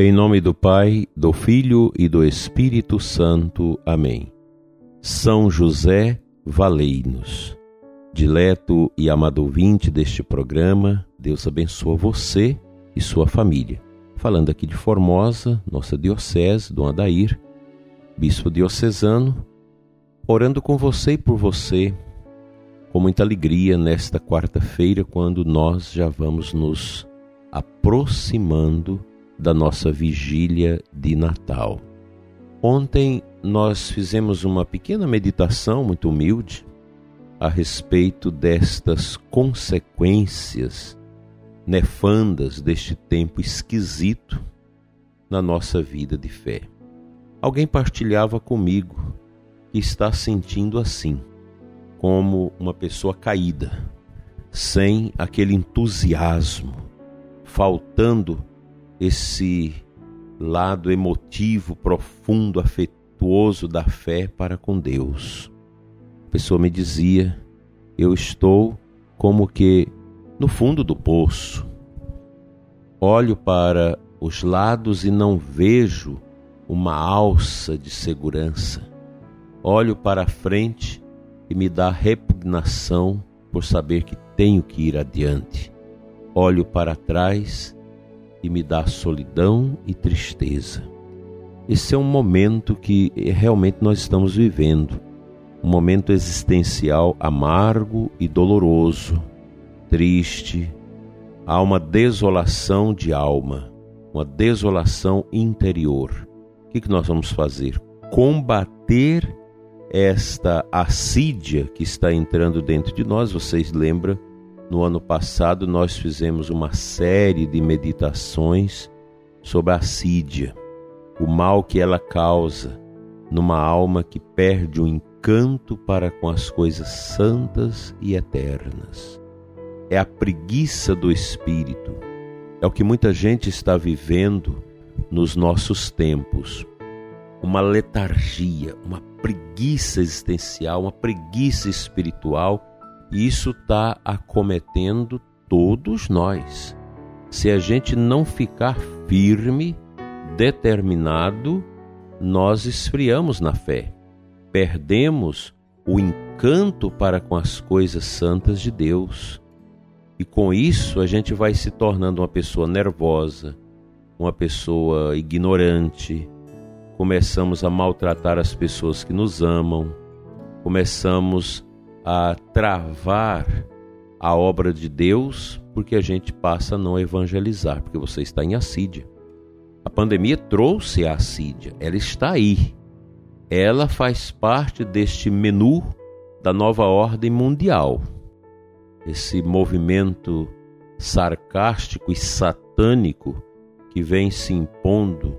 Em nome do Pai, do Filho e do Espírito Santo. Amém. São José, valei-nos. Dileto e amado ouvinte deste programa, Deus abençoa você e sua família. Falando aqui de Formosa, nossa diocese, Dom Adair, bispo diocesano, orando com você e por você, com muita alegria nesta quarta-feira, quando nós já vamos nos aproximando da nossa vigília de Natal. Ontem nós fizemos uma pequena meditação muito humilde a respeito destas consequências nefandas deste tempo esquisito na nossa vida de fé. Alguém partilhava comigo que está sentindo assim, como uma pessoa caída, sem aquele entusiasmo, faltando esse lado emotivo, profundo, afetuoso da fé para com Deus. A pessoa me dizia: Eu estou como que no fundo do poço. Olho para os lados e não vejo uma alça de segurança. Olho para a frente e me dá repugnação por saber que tenho que ir adiante. Olho para trás e me dá solidão e tristeza. Esse é um momento que realmente nós estamos vivendo, um momento existencial amargo e doloroso, triste. Há uma desolação de alma, uma desolação interior o que, que nós vamos fazer? Combater esta assídia que está entrando dentro de nós. Vocês lembram? No ano passado nós fizemos uma série de meditações sobre a assídia, o mal que ela causa numa alma que perde o encanto para com as coisas santas e eternas. É a preguiça do espírito. É o que muita gente está vivendo nos nossos tempos. Uma letargia, uma preguiça existencial, uma preguiça espiritual, isso está acometendo todos nós. Se a gente não ficar firme, determinado, nós esfriamos na fé, perdemos o encanto para com as coisas santas de Deus. E com isso a gente vai se tornando uma pessoa nervosa, uma pessoa ignorante, começamos a maltratar as pessoas que nos amam, começamos a travar a obra de Deus porque a gente passa a não evangelizar, porque você está em assídia. A pandemia trouxe a assídia, ela está aí. Ela faz parte deste menu da nova ordem mundial. Esse movimento sarcástico e satânico que vem se impondo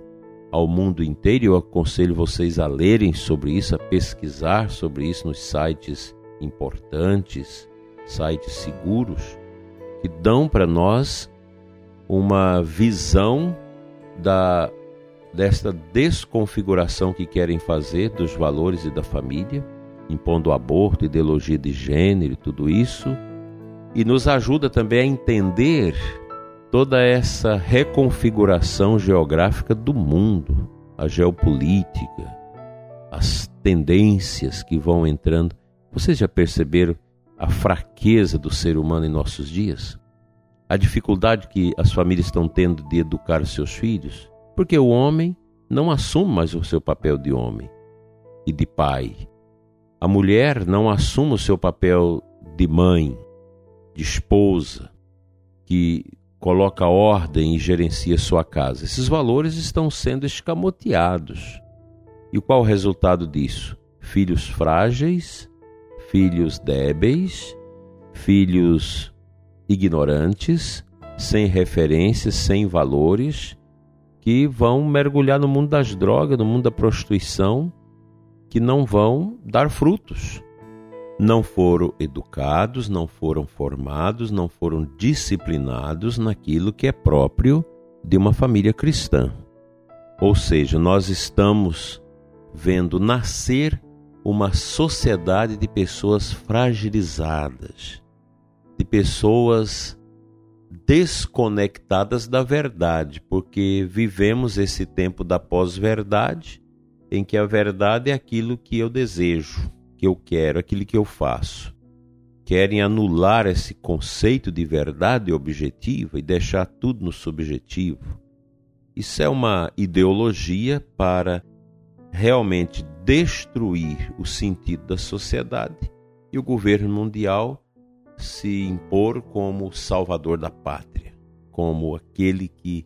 ao mundo inteiro. Eu aconselho vocês a lerem sobre isso, a pesquisar sobre isso nos sites importantes, sites seguros, que dão para nós uma visão da desta desconfiguração que querem fazer dos valores e da família, impondo aborto, ideologia de gênero, tudo isso, e nos ajuda também a entender toda essa reconfiguração geográfica do mundo, a geopolítica, as tendências que vão entrando. Vocês já perceberam a fraqueza do ser humano em nossos dias? A dificuldade que as famílias estão tendo de educar seus filhos? Porque o homem não assume mais o seu papel de homem e de pai. A mulher não assume o seu papel de mãe, de esposa, que coloca ordem e gerencia sua casa. Esses valores estão sendo escamoteados. E qual o resultado disso? Filhos frágeis, filhos débeis, filhos ignorantes, sem referências, sem valores, que vão mergulhar no mundo das drogas, no mundo da prostituição, que não vão dar frutos não foram educados, não foram formados, não foram disciplinados naquilo que é próprio de uma família cristã. Ou seja, nós estamos vendo nascer uma sociedade de pessoas fragilizadas, de pessoas desconectadas da verdade, porque vivemos esse tempo da pós-verdade, em que a verdade é aquilo que eu desejo, que eu quero, aquilo que eu faço. Querem anular esse conceito de verdade objetiva e deixar tudo no subjetivo. Isso é uma ideologia para realmente destruir o sentido da sociedade e o governo mundial se impor como salvador da pátria, como aquele que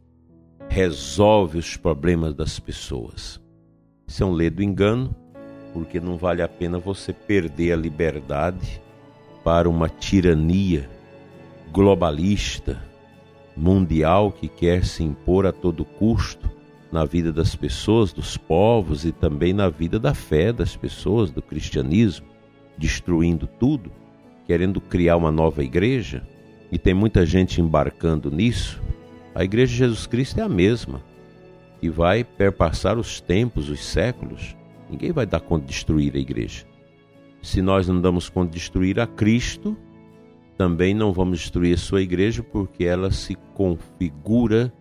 resolve os problemas das pessoas. Isso é um ledo engano, porque não vale a pena você perder a liberdade para uma tirania globalista, mundial que quer se impor a todo custo na vida das pessoas, dos povos e também na vida da fé das pessoas, do cristianismo, destruindo tudo, querendo criar uma nova igreja, e tem muita gente embarcando nisso. A igreja de Jesus Cristo é a mesma e vai perpassar os tempos, os séculos. Ninguém vai dar conta de destruir a igreja. Se nós não damos conta de destruir a Cristo, também não vamos destruir a sua igreja porque ela se configura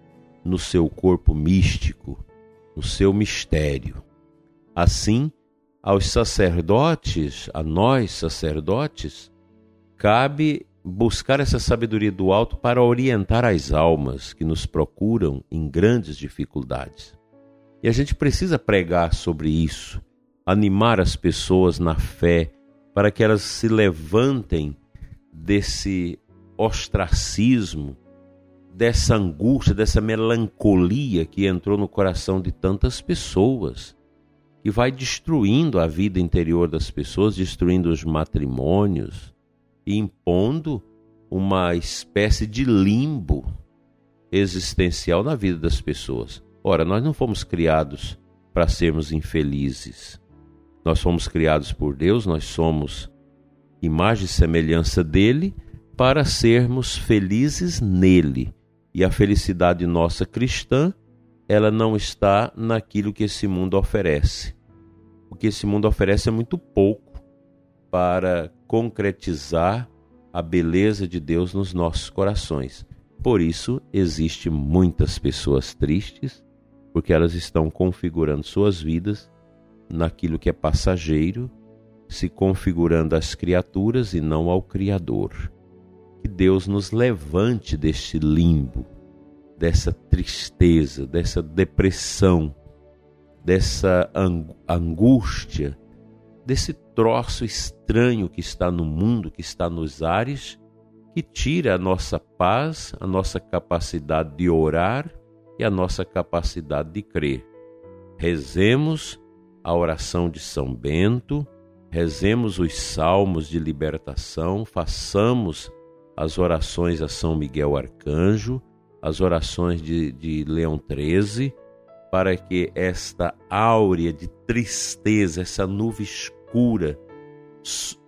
no seu corpo místico, no seu mistério. Assim, aos sacerdotes, a nós sacerdotes, cabe buscar essa sabedoria do alto para orientar as almas que nos procuram em grandes dificuldades. E a gente precisa pregar sobre isso, animar as pessoas na fé, para que elas se levantem desse ostracismo dessa angústia, dessa melancolia que entrou no coração de tantas pessoas, que vai destruindo a vida interior das pessoas, destruindo os matrimônios e impondo uma espécie de limbo existencial na vida das pessoas. Ora, nós não fomos criados para sermos infelizes. Nós fomos criados por Deus, nós somos imagem e semelhança dele para sermos felizes nele e a felicidade nossa cristã, ela não está naquilo que esse mundo oferece. O que esse mundo oferece é muito pouco para concretizar a beleza de Deus nos nossos corações. Por isso, existe muitas pessoas tristes, porque elas estão configurando suas vidas naquilo que é passageiro, se configurando às criaturas e não ao Criador que Deus nos levante deste limbo, dessa tristeza, dessa depressão, dessa angústia, desse troço estranho que está no mundo, que está nos ares, que tira a nossa paz, a nossa capacidade de orar e a nossa capacidade de crer. Rezemos a oração de São Bento, rezemos os salmos de libertação, façamos as orações a São Miguel Arcanjo, as orações de, de Leão XIII, para que esta áurea de tristeza, essa nuvem escura,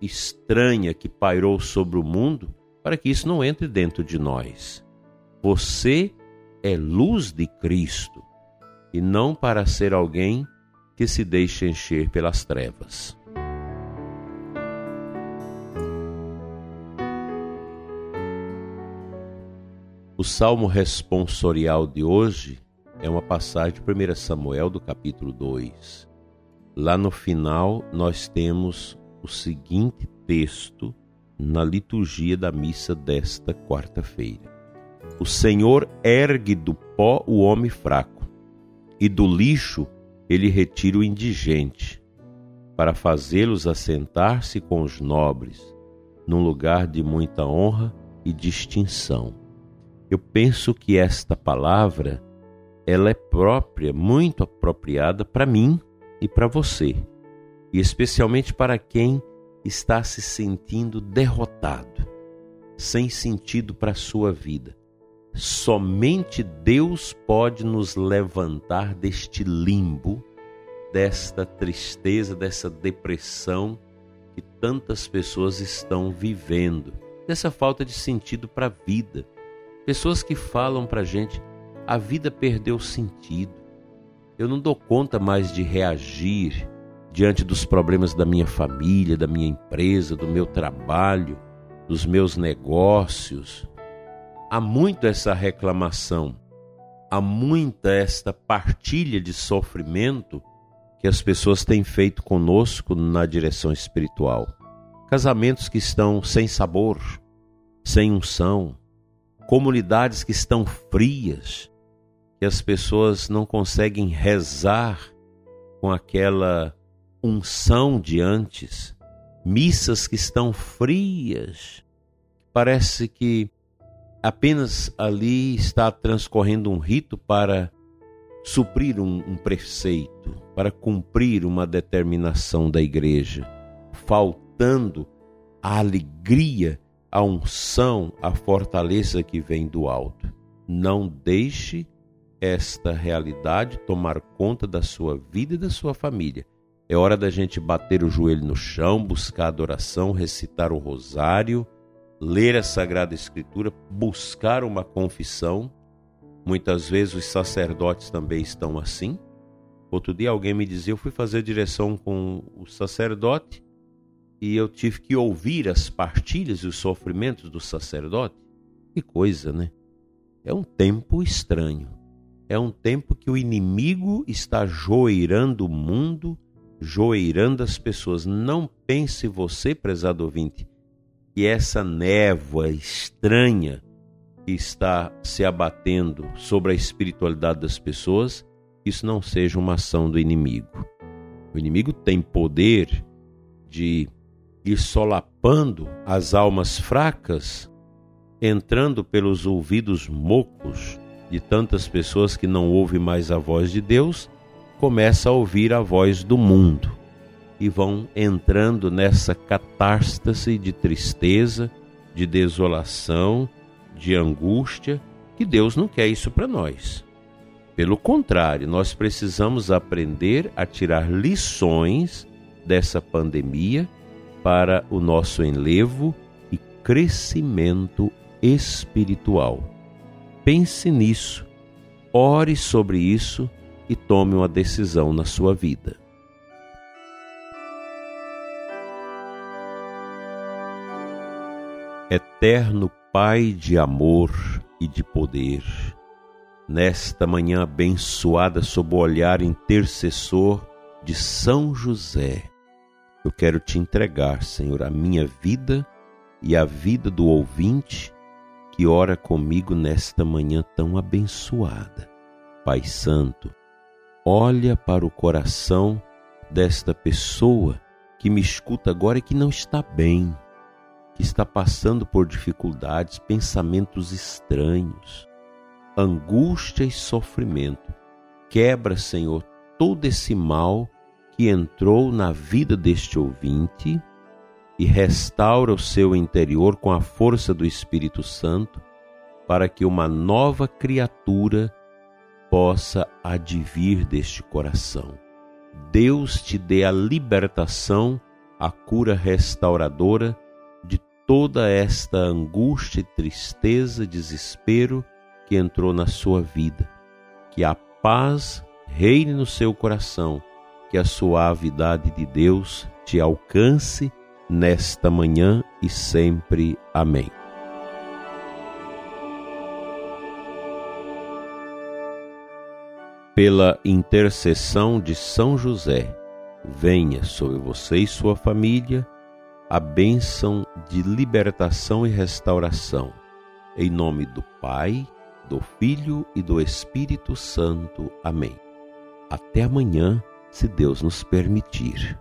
estranha que pairou sobre o mundo, para que isso não entre dentro de nós. Você é luz de Cristo e não para ser alguém que se deixe encher pelas trevas. O salmo responsorial de hoje é uma passagem de 1 Samuel do capítulo 2. Lá no final, nós temos o seguinte texto na liturgia da missa desta quarta-feira: O Senhor ergue do pó o homem fraco, e do lixo ele retira o indigente, para fazê-los assentar-se com os nobres, num lugar de muita honra e distinção. Eu penso que esta palavra ela é própria, muito apropriada para mim e para você, e especialmente para quem está se sentindo derrotado, sem sentido para a sua vida. Somente Deus pode nos levantar deste limbo, desta tristeza, dessa depressão que tantas pessoas estão vivendo, dessa falta de sentido para a vida Pessoas que falam para gente: a vida perdeu sentido. Eu não dou conta mais de reagir diante dos problemas da minha família, da minha empresa, do meu trabalho, dos meus negócios. há muito essa reclamação, há muita esta partilha de sofrimento que as pessoas têm feito conosco na direção espiritual. Casamentos que estão sem sabor, sem unção, comunidades que estão frias, que as pessoas não conseguem rezar com aquela unção de antes, missas que estão frias. Parece que apenas ali está transcorrendo um rito para suprir um, um preceito, para cumprir uma determinação da igreja, faltando a alegria, a unção, a fortaleza que vem do alto. Não deixe esta realidade tomar conta da sua vida e da sua família. É hora da gente bater o joelho no chão, buscar adoração, recitar o rosário, ler a Sagrada Escritura, buscar uma confissão. Muitas vezes os sacerdotes também estão assim. Outro dia alguém me dizia: eu fui fazer direção com o sacerdote e eu tive que ouvir as partilhas e os sofrimentos do sacerdote. Que coisa, né? É um tempo estranho. É um tempo que o inimigo está joeirando o mundo, joeirando as pessoas. Não pense você, prezado ouvinte, que essa névoa estranha que está se abatendo sobre a espiritualidade das pessoas, isso não seja uma ação do inimigo. O inimigo tem poder de ir solapando as almas fracas, entrando pelos ouvidos mocos de tantas pessoas que não ouvem mais a voz de Deus, começa a ouvir a voz do mundo e vão entrando nessa catástase de tristeza, de desolação, de angústia, que Deus não quer isso para nós. Pelo contrário, nós precisamos aprender a tirar lições dessa pandemia para o nosso enlevo e crescimento espiritual. Pense nisso, ore sobre isso e tome uma decisão na sua vida. Eterno Pai de amor e de poder, nesta manhã abençoada sob o olhar intercessor de São José, eu quero te entregar, Senhor, a minha vida e a vida do ouvinte que ora comigo nesta manhã tão abençoada. Pai Santo, olha para o coração desta pessoa que me escuta agora e que não está bem, que está passando por dificuldades, pensamentos estranhos, angústia e sofrimento. Quebra, Senhor, todo esse mal que entrou na vida deste ouvinte e restaura o seu interior com a força do Espírito Santo, para que uma nova criatura possa advir deste coração. Deus te dê a libertação, a cura restauradora de toda esta angústia, tristeza, desespero que entrou na sua vida. Que a paz reine no seu coração, que a suavidade de Deus te alcance nesta manhã e sempre. Amém. Pela intercessão de São José, venha sobre você e sua família a bênção de libertação e restauração. Em nome do Pai, do Filho e do Espírito Santo. Amém. Até amanhã, se Deus nos permitir.